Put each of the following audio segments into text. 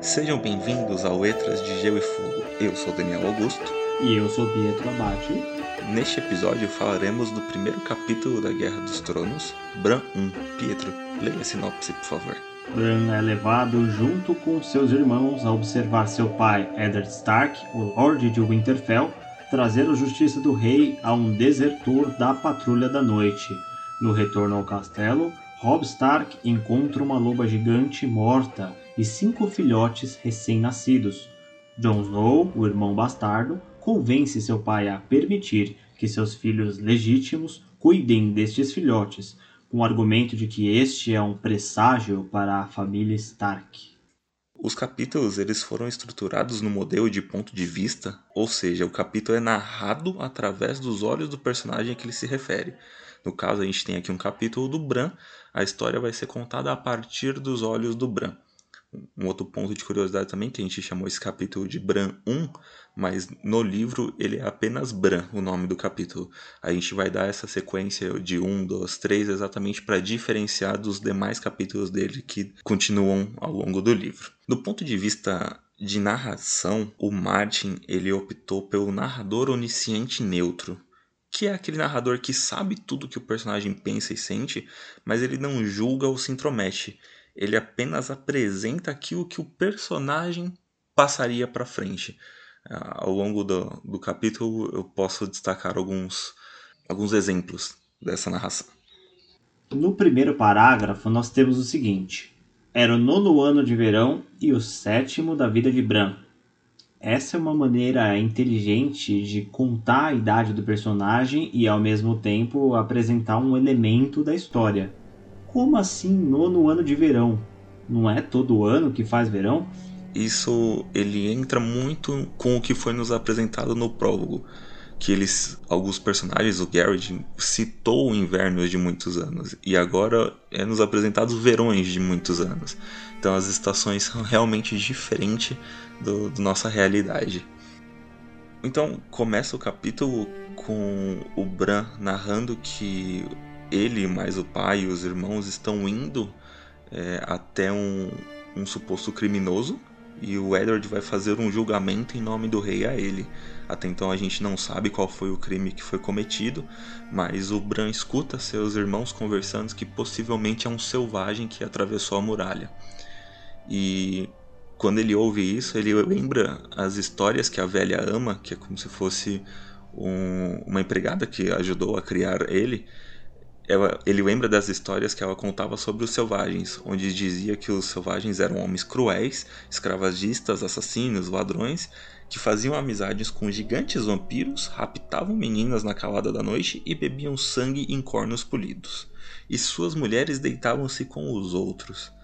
Sejam bem-vindos ao Letras de Gelo e Fogo. Eu sou Daniel Augusto. E eu sou Pietro Abate. Neste episódio falaremos do primeiro capítulo da Guerra dos Tronos, Bran 1. Pietro, leia a sinopse, por favor. Bran é levado junto com seus irmãos a observar seu pai, Eddard Stark, o Lorde de Winterfell, trazer a justiça do rei a um desertor da Patrulha da Noite. No retorno ao castelo, Robb Stark encontra uma loba gigante morta e cinco filhotes recém-nascidos. Jon Snow, o irmão bastardo, convence seu pai a permitir que seus filhos legítimos cuidem destes filhotes, com o argumento de que este é um presságio para a família Stark. Os capítulos eles foram estruturados no modelo de ponto de vista, ou seja, o capítulo é narrado através dos olhos do personagem a que ele se refere. No caso, a gente tem aqui um capítulo do Bran, a história vai ser contada a partir dos olhos do Bran. Um outro ponto de curiosidade também, que a gente chamou esse capítulo de Bran 1, mas no livro ele é apenas Bran, o nome do capítulo. A gente vai dar essa sequência de 1, 2, 3 exatamente para diferenciar dos demais capítulos dele que continuam ao longo do livro. Do ponto de vista de narração, o Martin ele optou pelo narrador onisciente neutro, que é aquele narrador que sabe tudo que o personagem pensa e sente, mas ele não julga ou se intromete ele apenas apresenta aquilo que o personagem passaria para frente. Ah, ao longo do, do capítulo eu posso destacar alguns, alguns exemplos dessa narração. No primeiro parágrafo nós temos o seguinte: Era o nono ano de verão e o sétimo da vida de Bran. Essa é uma maneira inteligente de contar a idade do personagem e ao mesmo tempo apresentar um elemento da história. Como assim nono ano de verão? Não é todo ano que faz verão? Isso ele entra muito com o que foi nos apresentado no prólogo, que eles alguns personagens, o Garrett citou o inverno de muitos anos e agora é nos apresentado os verões de muitos anos. Então as estações são realmente diferentes do, do nossa realidade. Então começa o capítulo com o Bran narrando que ele mais o pai e os irmãos estão indo é, até um, um suposto criminoso e o Edward vai fazer um julgamento em nome do rei a ele. Até então a gente não sabe qual foi o crime que foi cometido, mas o Bran escuta seus irmãos conversando que possivelmente é um selvagem que atravessou a muralha. E quando ele ouve isso, ele lembra as histórias que a velha ama, que é como se fosse um, uma empregada que ajudou a criar ele, ela, ele lembra das histórias que ela contava sobre os selvagens, onde dizia que os selvagens eram homens cruéis, escravagistas, assassinos, ladrões, que faziam amizades com gigantes vampiros, raptavam meninas na calada da noite e bebiam sangue em cornos polidos. E suas mulheres deitavam-se com os outros.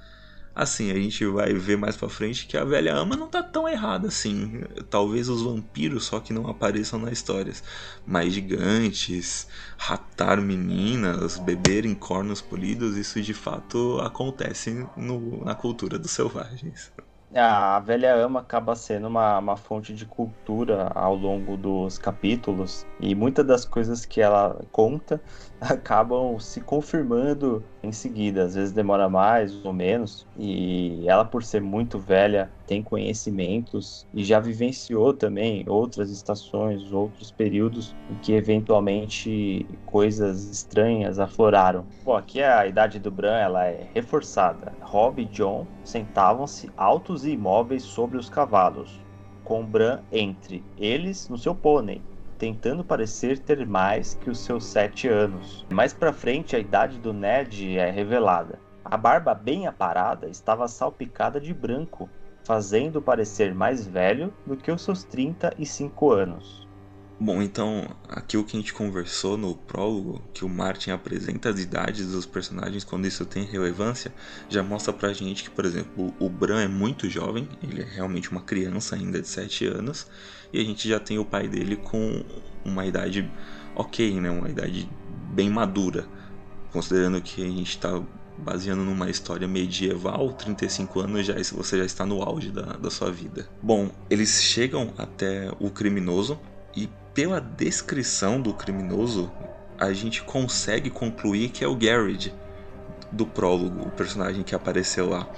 Assim, a gente vai ver mais pra frente que a velha ama não tá tão errada assim. Talvez os vampiros só que não apareçam nas histórias. Mas gigantes, raptar meninas, beber em cornos polidos, isso de fato acontece no, na cultura dos selvagens. A velha ama acaba sendo uma, uma fonte de cultura ao longo dos capítulos e muitas das coisas que ela conta acabam se confirmando em seguida. Às vezes demora mais ou menos. E ela, por ser muito velha, tem conhecimentos e já vivenciou também outras estações, outros períodos em que eventualmente coisas estranhas afloraram. Bom, aqui a idade do Bran ela é reforçada. Robb e John sentavam-se altos e imóveis sobre os cavalos, com Bran entre eles no seu pônei tentando parecer ter mais que os seus sete anos. Mais para frente, a idade do Ned é revelada. A barba bem aparada estava salpicada de branco, fazendo parecer mais velho do que os seus 35 anos. Bom, então, aquilo que a gente conversou no prólogo, que o Martin apresenta as idades dos personagens quando isso tem relevância, já mostra pra gente que, por exemplo, o Bran é muito jovem, ele é realmente uma criança ainda de 7 anos, e a gente já tem o pai dele com uma idade ok, né? Uma idade bem madura, considerando que a gente está baseando numa história medieval, 35 anos já você já está no auge da, da sua vida. Bom, eles chegam até o criminoso pela descrição do criminoso, a gente consegue concluir que é o Garrett do prólogo, o personagem que apareceu lá.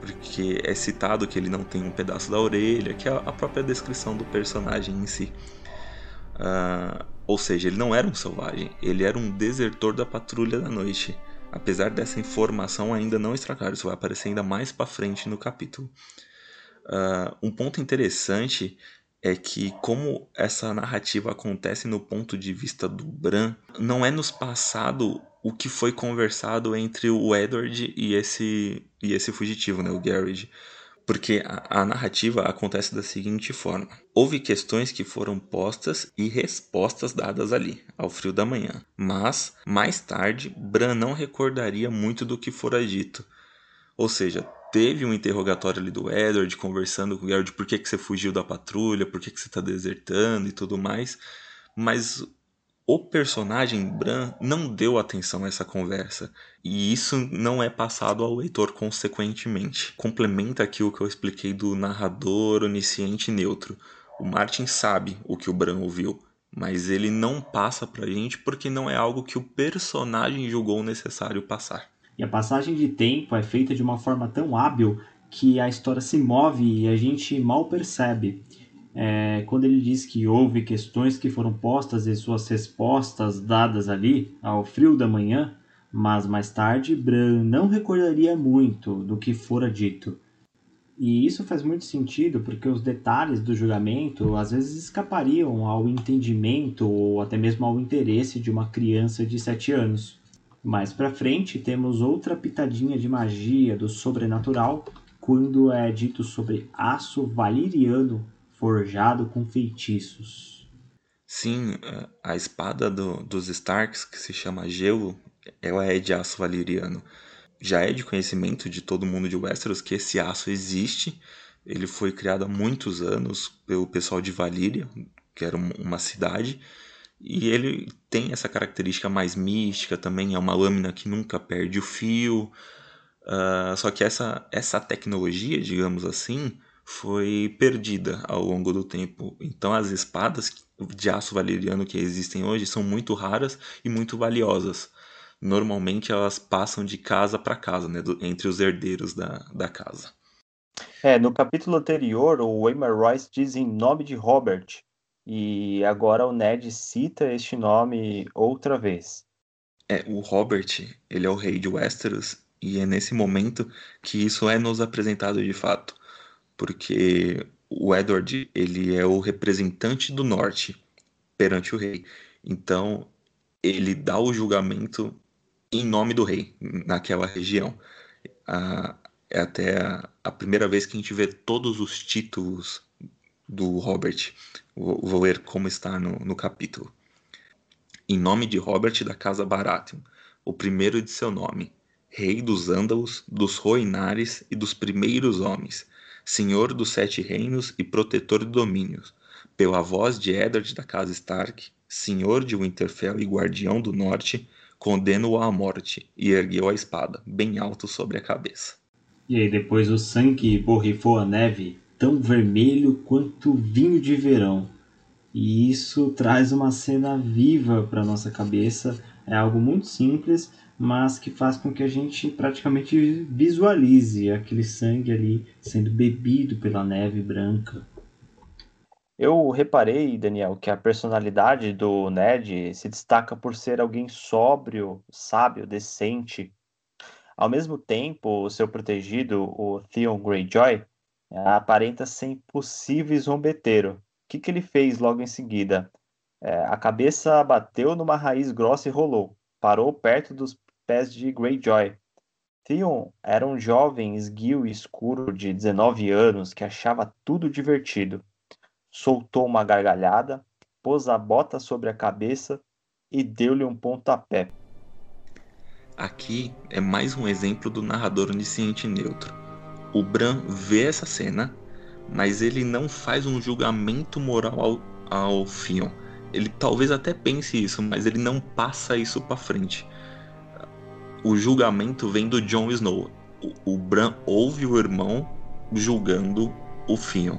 porque é citado que ele não tem um pedaço da orelha, que é a própria descrição do personagem em si. Uh, ou seja, ele não era um selvagem, ele era um desertor da patrulha da noite. Apesar dessa informação ainda não estar claro, isso vai aparecer ainda mais para frente no capítulo. Uh, um ponto interessante é que como essa narrativa acontece no ponto de vista do Bran, não é nos passado o que foi conversado entre o Edward e esse e esse fugitivo, né, o Garrett. Porque a, a, narrativa acontece da seguinte forma: houve questões que foram postas e respostas dadas ali, ao frio da manhã. Mas, mais tarde, Bran não recordaria muito do que fora dito. Ou seja, teve um interrogatório ali do Edward conversando com o Geralt por que, que você fugiu da patrulha, por que, que você está desertando e tudo mais. Mas o personagem Bran não deu atenção a essa conversa. E isso não é passado ao leitor consequentemente. Complementa aqui o que eu expliquei do narrador onisciente neutro. O Martin sabe o que o Bran ouviu, mas ele não passa pra gente porque não é algo que o personagem julgou necessário passar. E a passagem de tempo é feita de uma forma tão hábil que a história se move e a gente mal percebe é, quando ele diz que houve questões que foram postas e suas respostas dadas ali ao frio da manhã, mas mais tarde Bran não recordaria muito do que fora dito. E isso faz muito sentido porque os detalhes do julgamento às vezes escapariam ao entendimento ou até mesmo ao interesse de uma criança de 7 anos. Mais para frente temos outra pitadinha de magia do sobrenatural quando é dito sobre aço valiriano forjado com feitiços. Sim, a espada do, dos Starks, que se chama Gelo, ela é de aço valeriano. Já é de conhecimento de todo mundo de Westeros que esse aço existe. Ele foi criado há muitos anos pelo pessoal de Valíria, que era uma cidade, e ele tem essa característica mais mística também, é uma lâmina que nunca perde o fio. Uh, só que essa, essa tecnologia, digamos assim, foi perdida ao longo do tempo. Então as espadas de aço valeriano que existem hoje são muito raras e muito valiosas. Normalmente elas passam de casa para casa, né, do, entre os herdeiros da, da casa. É, no capítulo anterior, o Waymar Royce diz em nome de Robert, e agora o Ned cita este nome outra vez. É, o Robert, ele é o rei de Westeros, e é nesse momento que isso é nos apresentado de fato porque o Edward ele é o representante do norte perante o rei. Então ele dá o julgamento em nome do rei naquela região. É até a, a, primeira vez que a gente vê todos os títulos do Robert. Vou, vou ler como está no, no capítulo. Em nome de Robert da Casa Baratheon, o primeiro de seu nome, rei dos Ândalos, dos Roinares e dos primeiros homens, senhor dos sete reinos e protetor de domínios, pela voz de Eddard da casa Stark, senhor de Winterfell e guardião do norte, condeno-o à morte e ergueu a espada, bem alto sobre a cabeça. E aí depois o sangue borrifou a neve, tão vermelho quanto vinho de verão. E isso traz uma cena viva para nossa cabeça. É algo muito simples, mas que faz com que a gente praticamente visualize aquele sangue ali sendo bebido pela neve branca. Eu reparei, Daniel, que a personalidade do Ned se destaca por ser alguém sóbrio, sábio, decente. Ao mesmo tempo, seu protegido, o Theon Greyjoy, aparenta ser impossível zombeteiro. O que, que ele fez logo em seguida? É, a cabeça bateu numa raiz grossa e rolou. Parou perto dos pés de Greyjoy. Theon era um jovem esguio e escuro de 19 anos que achava tudo divertido. Soltou uma gargalhada, pôs a bota sobre a cabeça e deu-lhe um pontapé. Aqui é mais um exemplo do narrador onisciente neutro. O Bran vê essa cena, mas ele não faz um julgamento moral ao, ao Theon. Ele talvez até pense isso, mas ele não passa isso para frente o julgamento vem do Jon Snow. O, o Bran ouve o irmão julgando o Theon.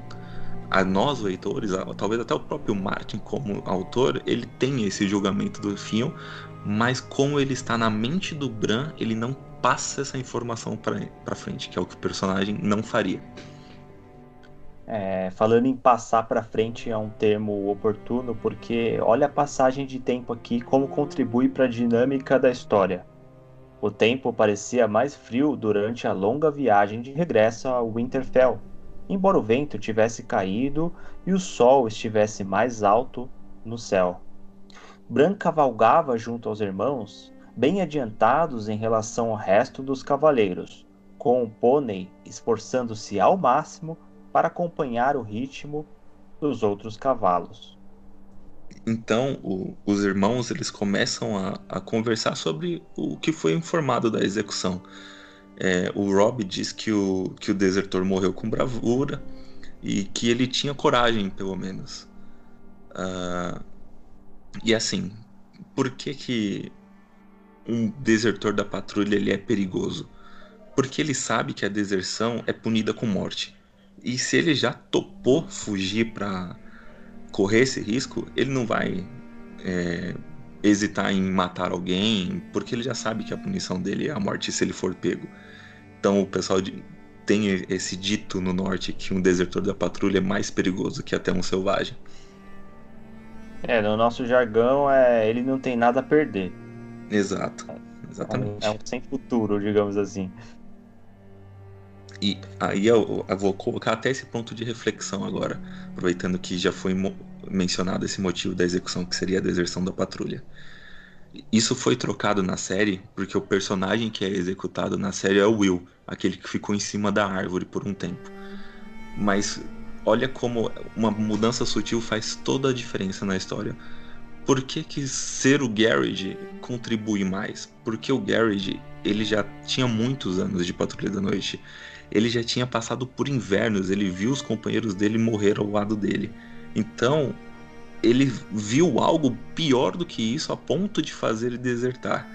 A nós, leitores, talvez até o próprio Martin, como autor, ele tem esse julgamento do Theon, mas como ele está na mente do Bran, ele não passe essa informação para frente, que é o que o personagem não faria. É, falando em passar para frente é um termo oportuno porque olha a passagem de tempo aqui como contribui para a dinâmica da história. O tempo parecia mais frio durante a longa viagem de regresso a Winterfell, embora o vento tivesse caído e o sol estivesse mais alto no céu. Bran cavalgava junto aos irmãos, bem adiantados em relação ao resto dos cavaleiros, com o pônei esforçando-se ao máximo para acompanhar o ritmo dos outros cavalos. Então, o, os irmãos eles começam a, a, conversar sobre o que foi informado da execução. É, o Rob diz que o, que o desertor morreu com bravura e que ele tinha coragem, pelo menos. Uh, e assim, por que, que um desertor da patrulha ele é perigoso? Porque ele sabe que a deserção é punida com morte. E se ele já topou fugir para correr esse risco, ele não vai é, hesitar em matar alguém, porque ele já sabe que a punição dele é a morte se ele for pego. Então o pessoal tem esse dito no norte que um desertor da patrulha é mais perigoso que até um selvagem. É, no nosso jargão é ele não tem nada a perder. Exato, exatamente. É um, é um sem futuro, digamos assim. E aí eu, eu, vou colocar até esse ponto de reflexão agora, aproveitando que já foi mencionado esse motivo da execução, que seria a deserção da patrulha. Isso foi trocado na série porque o personagem que é executado na série é o Will, aquele que ficou em cima da árvore por um tempo. Mas olha como uma mudança sutil faz toda a diferença na história. Por que, que ser o Garrett contribui mais? Porque o Garrett ele já tinha muitos anos de Patrulha da Noite ele já tinha passado por invernos, ele viu os companheiros dele morrer ao lado dele. Então, ele viu algo pior do que isso a ponto de fazer ele desertar.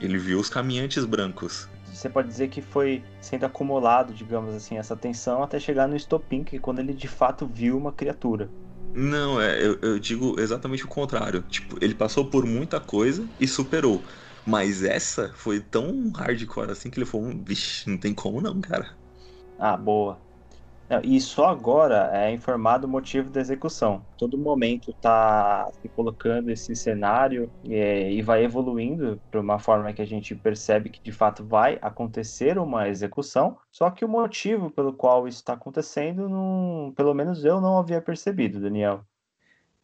Ele viu os caminhantes brancos. Você pode dizer que foi sendo acumulado, digamos assim, essa tensão até chegar no estopim, que é quando ele de fato viu uma criatura. Não, é, eu, eu digo exatamente o contrário. Tipo, ele passou por muita coisa e superou. Mas essa foi tão hardcore assim que ele falou: vixe, não tem como não, cara. Ah, boa. E só agora é informado o motivo da execução. Todo momento tá se colocando esse cenário é, e vai evoluindo para uma forma que a gente percebe que de fato vai acontecer uma execução. Só que o motivo pelo qual isso está acontecendo, não, pelo menos eu não havia percebido, Daniel.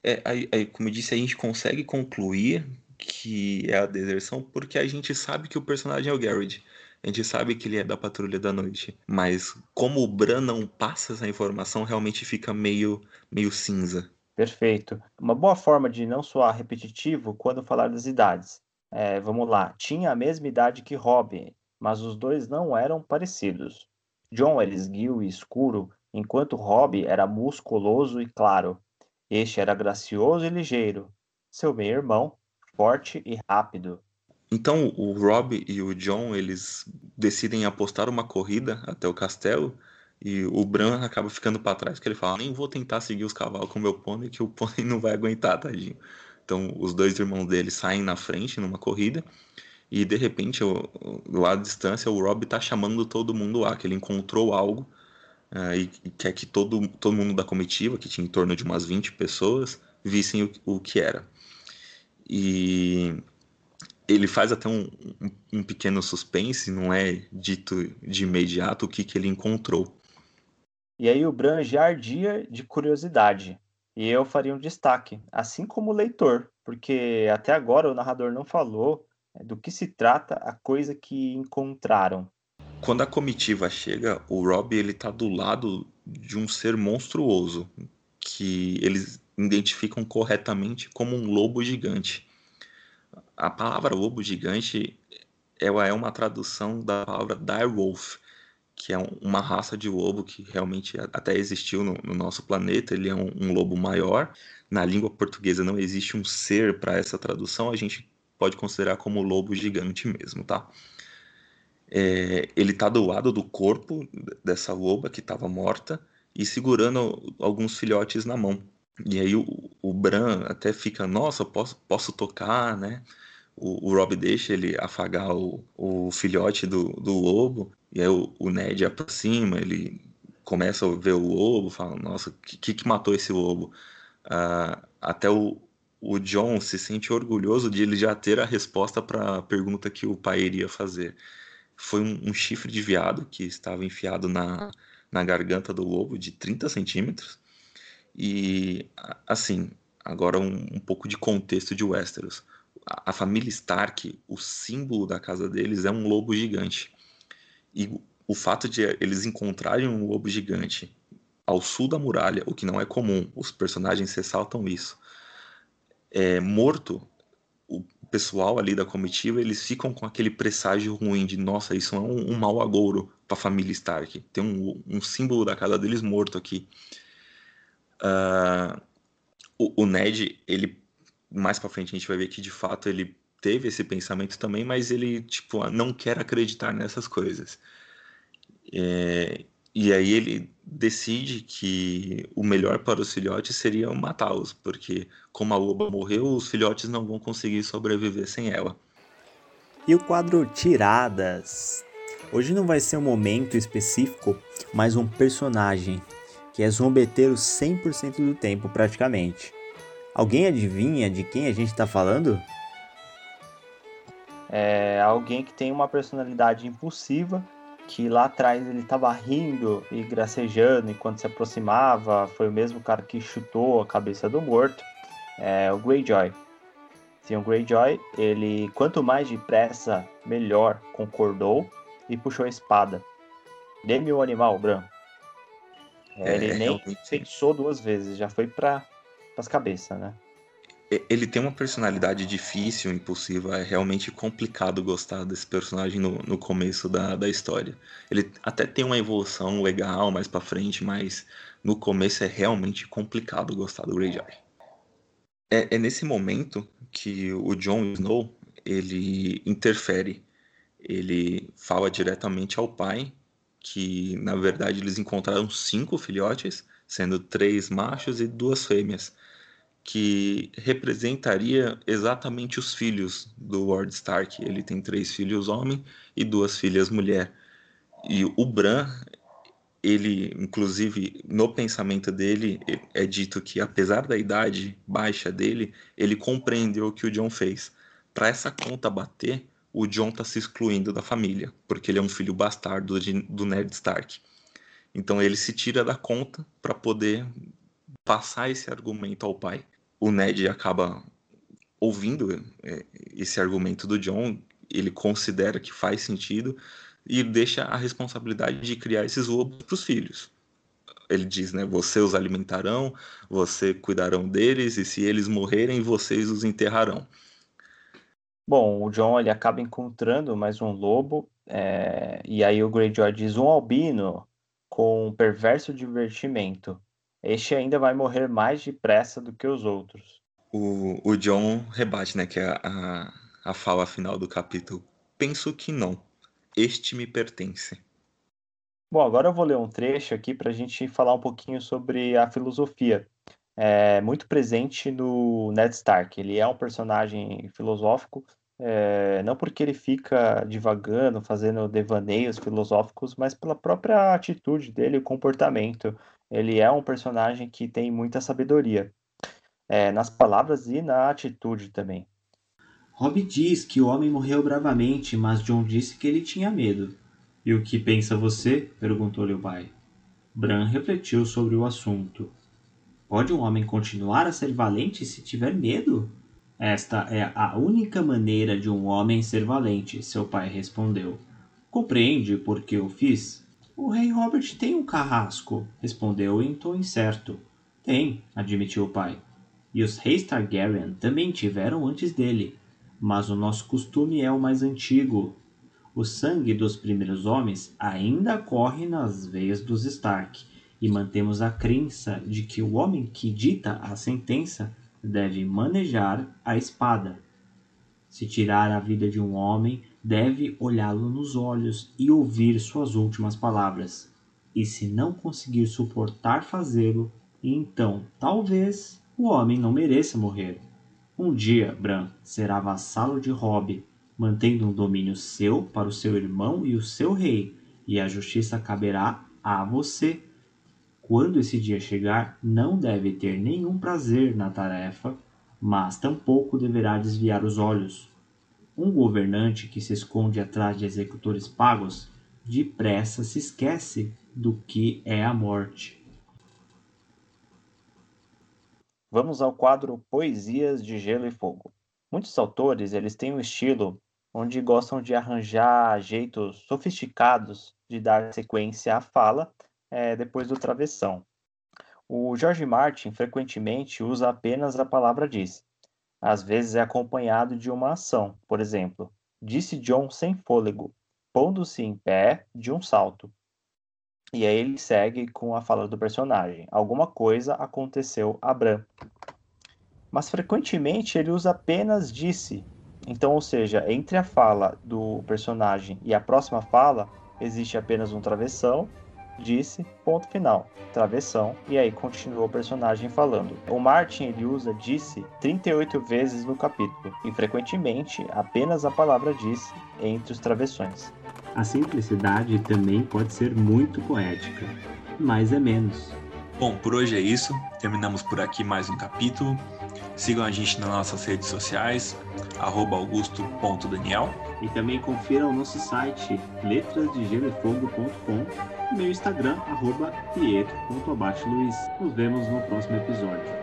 É, aí, aí, como eu disse, a gente consegue concluir que é a deserção porque a gente sabe que o personagem é o Garrett. A gente sabe que ele é da Patrulha da Noite. Mas como o Bran não passa essa informação, realmente fica meio, meio cinza. Perfeito. Uma boa forma de não soar repetitivo quando falar das idades. É, vamos lá. Tinha a mesma idade que Robin, mas os dois não eram parecidos. John era esguio e escuro, enquanto Rob era musculoso e claro. Este era gracioso e ligeiro. Seu meio-irmão forte e rápido. Então o Rob e o John eles decidem apostar uma corrida até o castelo e o Bran acaba ficando para trás porque ele fala nem vou tentar seguir os cavalos com meu pônei que o pônei não vai aguentar, tadinho. Então os dois irmãos dele saem na frente numa corrida e de repente lá à distância o Rob tá chamando todo mundo lá que ele encontrou algo uh, e, e quer que todo, todo mundo da comitiva, que tinha em torno de umas 20 pessoas, vissem o, o que era. E ele faz até um, um, um, pequeno suspense, não é dito de imediato o que, que ele encontrou. E aí o Bran já ardia de curiosidade. E eu faria um destaque, assim como o leitor, porque até agora o narrador não falou é, do que se trata a coisa que encontraram. Quando a comitiva chega, o Rob ele tá do lado de um ser monstruoso que eles identificam corretamente como um lobo gigante. A palavra lobo gigante ela é uma tradução da palavra direwolf, que é uma raça de lobo que realmente até existiu no, no nosso planeta. Ele é um, um, lobo maior. Na língua portuguesa não existe um ser para essa tradução, a gente pode considerar como lobo gigante mesmo, tá? É, ele está do lado do corpo dessa loba que estava morta e segurando alguns filhotes na mão. E aí o, o Bran até fica, nossa, posso, posso tocar, né? o, o Rob deixa ele afagar o, o filhote do, do lobo, e aí o, o Ned aproxima, ele começa a ver o lobo, fala, nossa, o que, que matou esse lobo? Uh, até o, o John se sente orgulhoso de ele já ter a resposta para a pergunta que o pai iria fazer. Foi um, um, chifre de veado que estava enfiado na, na garganta do lobo de 30 centímetros. E, assim, agora um, um pouco de contexto de Westeros. A, a família Stark, o símbolo da casa deles é um lobo gigante. E o fato de eles encontrarem um lobo gigante ao sul da muralha, o que não é comum, os personagens ressaltam isso. É, morto, o pessoal ali da comitiva, eles ficam com aquele presságio ruim de, nossa, isso é um, um mau agouro para a família Stark. Tem um, um, símbolo da casa deles morto aqui. Uh, o, o, Ned, ele mais para frente a gente vai ver que de fato ele teve esse pensamento também, mas ele tipo não quer acreditar nessas coisas. É, e aí ele decide que o melhor para os filhotes seria matá-los, porque como a loba morreu, os filhotes não vão conseguir sobreviver sem ela. E o quadro Tiradas. Hoje não vai ser um momento específico, mas um personagem que é zombeteiro 100% do tempo praticamente. Alguém adivinha de quem a gente está falando? É alguém que tem uma personalidade impulsiva que lá atrás ele estava rindo e gracejando enquanto se aproximava, foi o mesmo cara que chutou a cabeça do morto, é o Greyjoy. Sim, o Greyjoy, ele quanto mais depressa, melhor, concordou e puxou a espada. Dê-me o animal, Bran. É, ele nem pensou duas vezes, já foi para as cabeças, né? ele tem uma personalidade difícil, impulsiva, é realmente complicado gostar desse personagem no, no começo da, da história. Ele até tem uma evolução legal mais para frente, mas no começo é realmente complicado gostar do Greyjoy. É, é nesse momento que o Jon Snow ele interfere. Ele fala diretamente ao pai que, na verdade, eles encontraram cinco filhotes, sendo três machos e duas fêmeas que representaria exatamente os filhos do Lord Stark. Ele tem três filhos homem e duas filhas mulher. E o Bran, ele, inclusive, no pensamento dele, é dito que apesar da idade baixa dele, ele compreendeu o que o John fez. Para essa conta bater, o John está se excluindo da família, porque ele é um filho bastardo de, do Ned Stark. Então ele se tira da conta para poder passar esse argumento ao pai o Ned acaba ouvindo é, esse argumento do John, ele considera que faz sentido e deixa a responsabilidade de criar esses lobos para os filhos. Ele diz, né? Você os alimentarão, você cuidarão deles e se eles morrerem, vocês os enterrarão. Bom, o John ele acaba encontrando mais um lobo é... e aí o Greyjoy diz um albino com um perverso divertimento este ainda vai morrer mais depressa do que os outros. O, o John rebate, né, que é a, a fala final do capítulo. Penso que não. Este me pertence. Bom, agora eu vou ler um trecho aqui para a gente falar um pouquinho sobre a filosofia. É muito presente no Ned Stark. Ele é um personagem filosófico, é, não porque ele fica divagando, fazendo devaneios filosóficos, mas pela própria atitude dele, o comportamento ele é um personagem que tem muita sabedoria, é, nas palavras e na atitude também. Robb diz que o homem morreu bravamente, mas John disse que ele tinha medo. E o que pensa você? perguntou-lhe o pai. Bran refletiu sobre o assunto. Pode um homem continuar a ser valente se tiver medo? Esta é a única maneira de um homem ser valente, seu pai respondeu. Compreende por que eu fiz? O rei Robert tem um carrasco, respondeu em tom incerto. Tem, admitiu o pai. E os reis Targaryen também tiveram antes dele. Mas o nosso costume é o mais antigo. O sangue dos primeiros homens ainda corre nas veias dos Stark, e mantemos a crença de que o homem que dita a sentença deve manejar a espada. Se tirar a vida de um homem, deve olhá-lo nos olhos e ouvir suas últimas palavras. E se não conseguir suportar fazê-lo, então talvez o homem não mereça morrer. Um dia, Bran será vassalo de Robb, mantendo um domínio seu para o seu irmão e o seu rei, e a justiça caberá a você. Quando esse dia chegar, não deve ter nenhum prazer na tarefa, mas tampouco deverá desviar os olhos. Um governante que se esconde atrás de executores pagos, depressa se esquece do que é a morte. Vamos ao quadro Poesias de Gelo e Fogo. Muitos autores eles têm um estilo onde gostam de arranjar jeitos sofisticados de dar sequência à fala é, depois do travessão. O George Martin frequentemente usa apenas a palavra disse. Às vezes é acompanhado de uma ação, por exemplo, disse John sem fôlego, pondo-se em pé de um salto. E aí ele segue com a fala do personagem. Alguma coisa aconteceu a Bran. Mas frequentemente ele usa apenas disse. Então, ou seja, entre a fala do personagem e a próxima fala, existe apenas um travessão, disse, ponto final, travessão, e aí continua o personagem falando. O Martin ele usa disse 38 vezes no capítulo, e frequentemente apenas a palavra disse entre os travessões. A simplicidade também pode ser muito poética, mas é menos. Bom, por hoje é isso. Terminamos por aqui mais um capítulo. Sigam a gente nas nossas redes sociais, augusto.daniel. E também confira o nosso site letrasdegelefogo.com e meu Instagram, arroba. Nos vemos no próximo episódio.